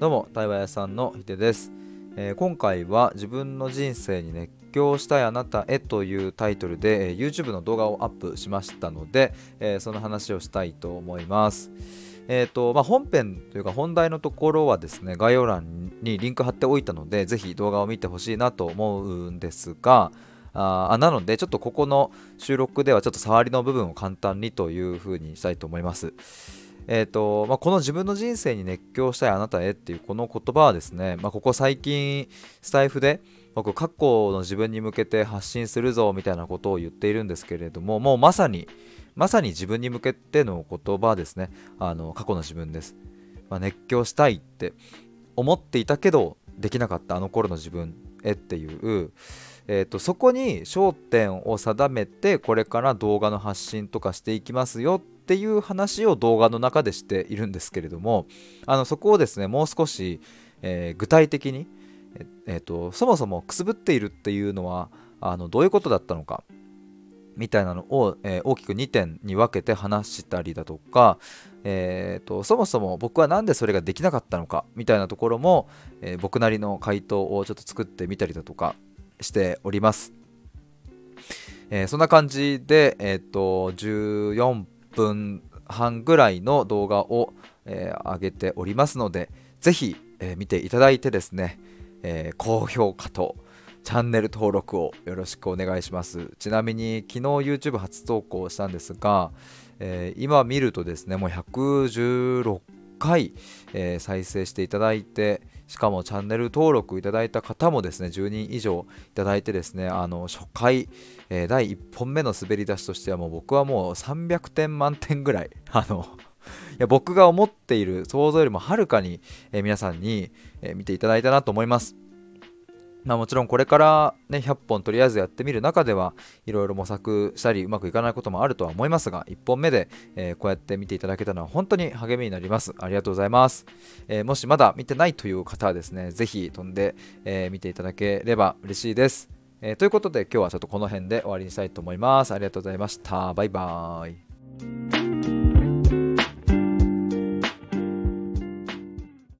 どうも対話屋さんのひでです、えー、今回は自分の人生に熱狂したいあなたへというタイトルで、えー、YouTube の動画をアップしましたので、えー、その話をしたいと思いますえーとまあ、本編というか本題のところはですね概要欄にリンク貼っておいたのでぜひ動画を見てほしいなと思うんですがあなのでちょっとここの収録ではちょっと触りの部分を簡単にというふうにしたいと思います。えーとまあ、この自分の人生に熱狂したいあなたへっていうこの言葉はですね、まあ、ここ最近スタイフで僕過去の自分に向けて発信するぞみたいなことを言っているんですけれどももうまさにまさに自分に向けての言葉ですね。あの過去の自分です、まあ、熱狂したいって思っていたけどできなかったあの頃の自分。絵っていう、えーとそこに焦点を定めてこれから動画の発信とかしていきますよっていう話を動画の中でしているんですけれどもあのそこをですねもう少し、えー、具体的に、えーと、そもそもくすぶっているっていうのはあのどういうことだったのかみたいなのを、えー、大きく2点に分けて話したりだとか、えーと、そもそも僕は何でそれができなかったのかみたいなところも、えー、僕なりの回答をちょっと作ってみたりだとかしております。えー、そんな感じで、えーと14分半ぐらいの動画を、えー、上げておりますので、ぜひ、え、見ていただいてですね、え、高評価とチャンネル登録をよろしくお願いします。ちなみに昨日 YouTube 初投稿したんですが、えー、今見るとですね、もう116回、えー、再生していただいて、しかもチャンネル登録いただいた方もですね、10人以上いただいてですね、あの初回、えー、第1本目の滑り出しとしてはもう僕はもう300点満点ぐらい、あの、いや僕が思っている想像よりもはるかに、え、皆さんに、え、見ていただいたなと思います。まあ、もちろんこれからね100本とりあえずやってみる中ではいろいろ模索したりうまくいかないこともあるとは思いますが1本目で、えー、こうやって見ていただけたのは本当に励みになります。ありがとうございます、えー、もしまだ見てないという方はですねぜひ飛んで、えー、見ていただければ嬉しいです、えということで今日はちょっとこの辺で終わりにしたいと思います。ありがとうございました。バイバーイ。